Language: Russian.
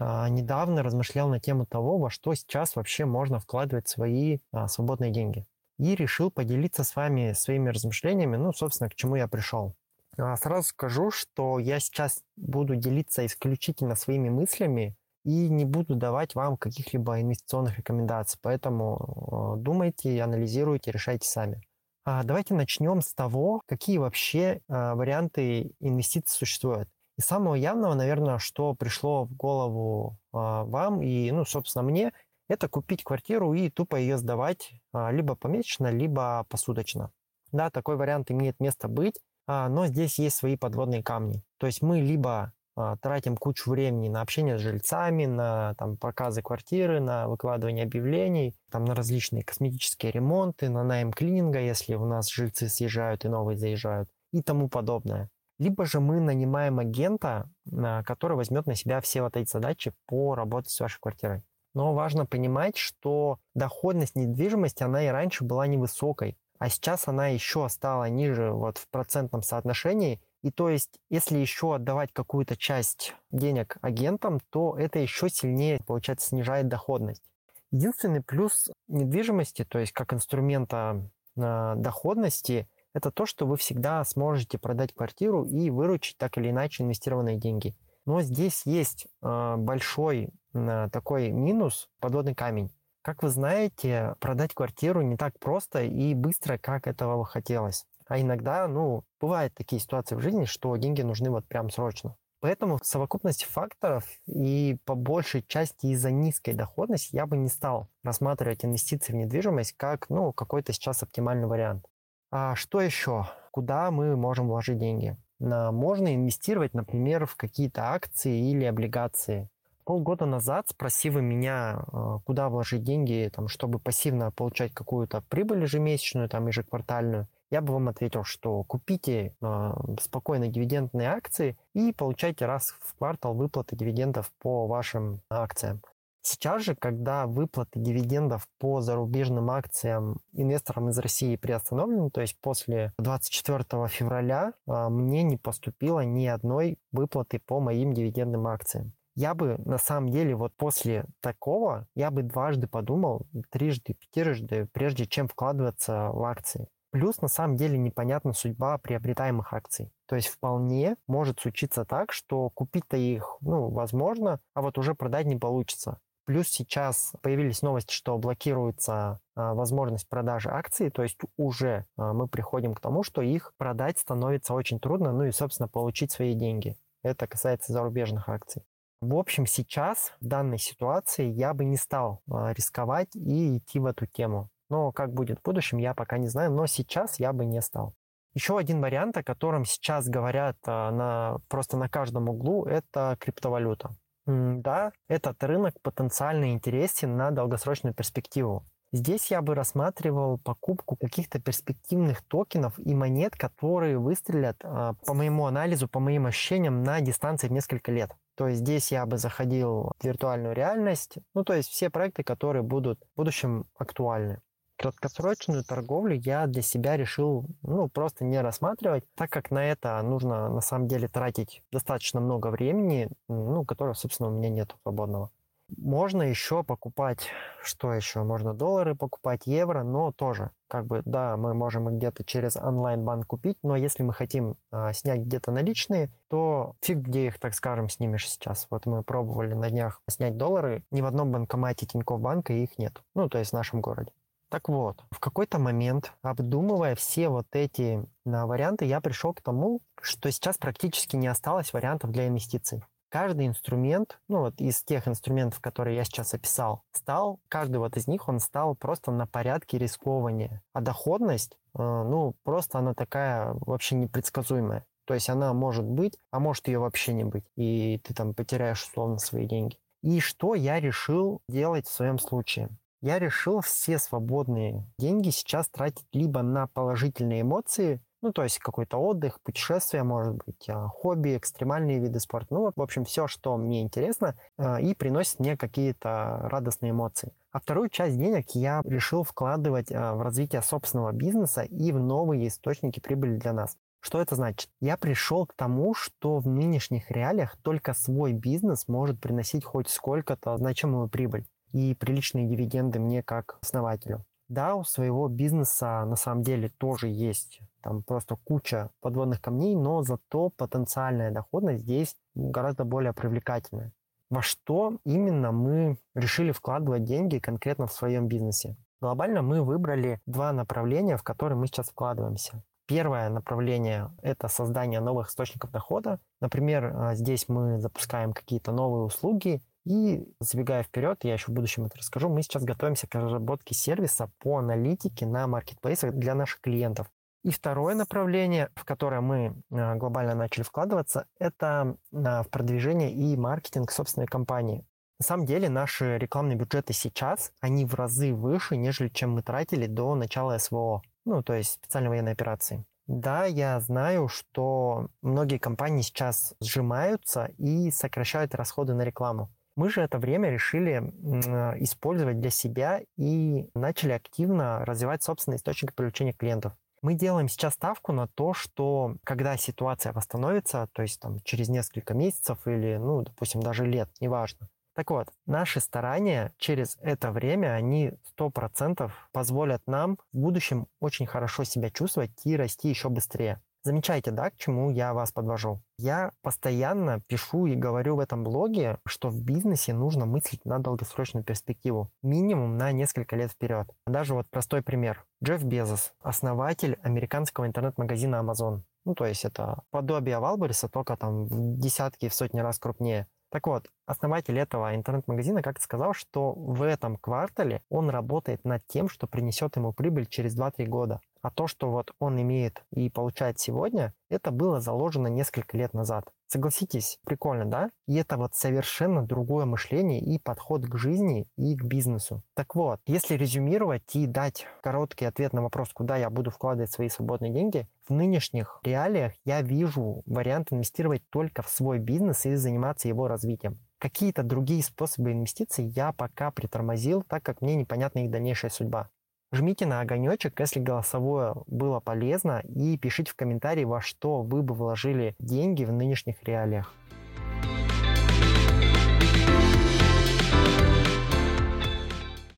недавно размышлял на тему того, во что сейчас вообще можно вкладывать свои а, свободные деньги. И решил поделиться с вами своими размышлениями, ну, собственно, к чему я пришел. А, сразу скажу, что я сейчас буду делиться исключительно своими мыслями и не буду давать вам каких-либо инвестиционных рекомендаций. Поэтому думайте, анализируйте, решайте сами. А давайте начнем с того, какие вообще варианты инвестиций существуют. И самого явного, наверное, что пришло в голову э, вам и, ну, собственно, мне, это купить квартиру и тупо ее сдавать либо помесячно, либо посуточно. Да, такой вариант имеет место быть. А, но здесь есть свои подводные камни. То есть мы либо а, тратим кучу времени на общение с жильцами, на там, показы квартиры, на выкладывание объявлений, там, на различные косметические ремонты, на найм клининга, если у нас жильцы съезжают и новые заезжают и тому подобное. Либо же мы нанимаем агента, а, который возьмет на себя все вот эти задачи по работе с вашей квартирой. Но важно понимать, что доходность недвижимости, она и раньше была невысокой а сейчас она еще стала ниже вот в процентном соотношении. И то есть, если еще отдавать какую-то часть денег агентам, то это еще сильнее, получается, снижает доходность. Единственный плюс недвижимости, то есть как инструмента э, доходности, это то, что вы всегда сможете продать квартиру и выручить так или иначе инвестированные деньги. Но здесь есть э, большой такой минус, подводный камень. Как вы знаете, продать квартиру не так просто и быстро, как этого бы хотелось. А иногда, ну, бывают такие ситуации в жизни, что деньги нужны вот прям срочно. Поэтому в совокупности факторов и по большей части из-за низкой доходности я бы не стал рассматривать инвестиции в недвижимость как ну, какой-то сейчас оптимальный вариант. А что еще? Куда мы можем вложить деньги? Можно инвестировать, например, в какие-то акции или облигации полгода назад, спроси меня, а, куда вложить деньги, там, чтобы пассивно получать какую-то прибыль ежемесячную, там, ежеквартальную, я бы вам ответил, что купите э, спокойно дивидендные акции и получайте раз в квартал выплаты дивидендов по вашим акциям. Сейчас же, когда выплаты дивидендов по зарубежным акциям инвесторам из России приостановлены, то есть после 24 февраля э, мне не поступило ни одной выплаты по моим дивидендным акциям я бы на самом деле вот после такого, я бы дважды подумал, трижды, пятирожды, прежде чем вкладываться в акции. Плюс на самом деле непонятна судьба приобретаемых акций. То есть вполне может случиться так, что купить-то их, ну, возможно, а вот уже продать не получится. Плюс сейчас появились новости, что блокируется а, возможность продажи акций, то есть уже а, мы приходим к тому, что их продать становится очень трудно, ну и, собственно, получить свои деньги. Это касается зарубежных акций. В общем, сейчас, в данной ситуации, я бы не стал а, рисковать и идти в эту тему. Но как будет в будущем, я пока не знаю, но сейчас я бы не стал. Еще один вариант, о котором сейчас говорят на, просто на каждом углу, это криптовалюта. Да, этот рынок потенциально интересен на долгосрочную перспективу. Здесь я бы рассматривал покупку каких-то перспективных токенов и монет, которые выстрелят, а, по моему анализу, по моим ощущениям, на дистанции в несколько лет. То есть здесь я бы заходил в виртуальную реальность, ну то есть все проекты, которые будут в будущем актуальны. Краткосрочную торговлю я для себя решил ну, просто не рассматривать, так как на это нужно на самом деле тратить достаточно много времени, ну, которого, собственно, у меня нет свободного. Можно еще покупать, что еще? Можно доллары покупать, евро, но тоже, как бы, да, мы можем где-то через онлайн-банк купить, но если мы хотим а, снять где-то наличные, то фиг где их, так скажем, снимешь сейчас. Вот мы пробовали на днях снять доллары, ни в одном банкомате Тинькофф банка их нет. Ну, то есть в нашем городе. Так вот, в какой-то момент, обдумывая все вот эти а, варианты, я пришел к тому, что сейчас практически не осталось вариантов для инвестиций каждый инструмент, ну вот из тех инструментов, которые я сейчас описал, стал, каждый вот из них, он стал просто на порядке рискованнее. А доходность, э, ну, просто она такая вообще непредсказуемая. То есть она может быть, а может ее вообще не быть. И ты там потеряешь условно свои деньги. И что я решил делать в своем случае? Я решил все свободные деньги сейчас тратить либо на положительные эмоции, ну, то есть какой-то отдых, путешествие, может быть, а, хобби, экстремальные виды спорта. Ну, в общем, все, что мне интересно а, и приносит мне какие-то радостные эмоции. А вторую часть денег я решил вкладывать а, в развитие собственного бизнеса и в новые источники прибыли для нас. Что это значит? Я пришел к тому, что в нынешних реалиях только свой бизнес может приносить хоть сколько-то значимую прибыль и приличные дивиденды мне как основателю. Да, у своего бизнеса на самом деле тоже есть там просто куча подводных камней, но зато потенциальная доходность здесь гораздо более привлекательная. Во что именно мы решили вкладывать деньги конкретно в своем бизнесе? Глобально мы выбрали два направления, в которые мы сейчас вкладываемся. Первое направление – это создание новых источников дохода. Например, а, здесь мы запускаем какие-то новые услуги, и забегая вперед, я еще в будущем это расскажу, мы сейчас готовимся к разработке сервиса по аналитике на маркетплейсах для наших клиентов. И второе направление, в которое мы а, глобально начали вкладываться, это а, в продвижение и маркетинг собственной компании. На самом деле наши рекламные бюджеты сейчас, они в разы выше, нежели чем мы тратили до начала СВО, ну, то есть специальной военной операции. Да, я знаю, что многие компании сейчас сжимаются и сокращают расходы на рекламу. Мы же это время решили использовать для себя и начали активно развивать собственный источник привлечения клиентов. Мы делаем сейчас ставку на то, что когда ситуация восстановится, то есть там через несколько месяцев или, ну, допустим, даже лет, неважно. Так вот, наши старания через это время, они 100% позволят нам в будущем очень хорошо себя чувствовать и расти еще быстрее. Замечайте, да, к чему я вас подвожу. Я постоянно пишу и говорю в этом блоге, что в бизнесе нужно мыслить на долгосрочную перспективу, минимум на несколько лет вперед. Даже вот простой пример. Джефф Безос, основатель американского интернет-магазина Amazon. Ну, то есть это подобие Валбориса, только там в десятки, в сотни раз крупнее. Так вот, основатель этого интернет-магазина как-то сказал, что в этом квартале он работает над тем, что принесет ему прибыль через 2-3 года. А то, что вот он имеет и получает сегодня, это было заложено несколько лет назад. Согласитесь, прикольно, да? И это вот совершенно другое мышление и подход к жизни и к бизнесу. Так вот, если резюмировать и дать короткий ответ на вопрос, куда я буду вкладывать свои свободные деньги, в нынешних реалиях я вижу вариант инвестировать только в свой бизнес и заниматься его развитием. Какие-то другие способы инвестиций я пока притормозил, так как мне непонятна их дальнейшая судьба. Жмите на огонечек, если голосовое было полезно, и пишите в комментарии, во что вы бы вложили деньги в нынешних реалиях.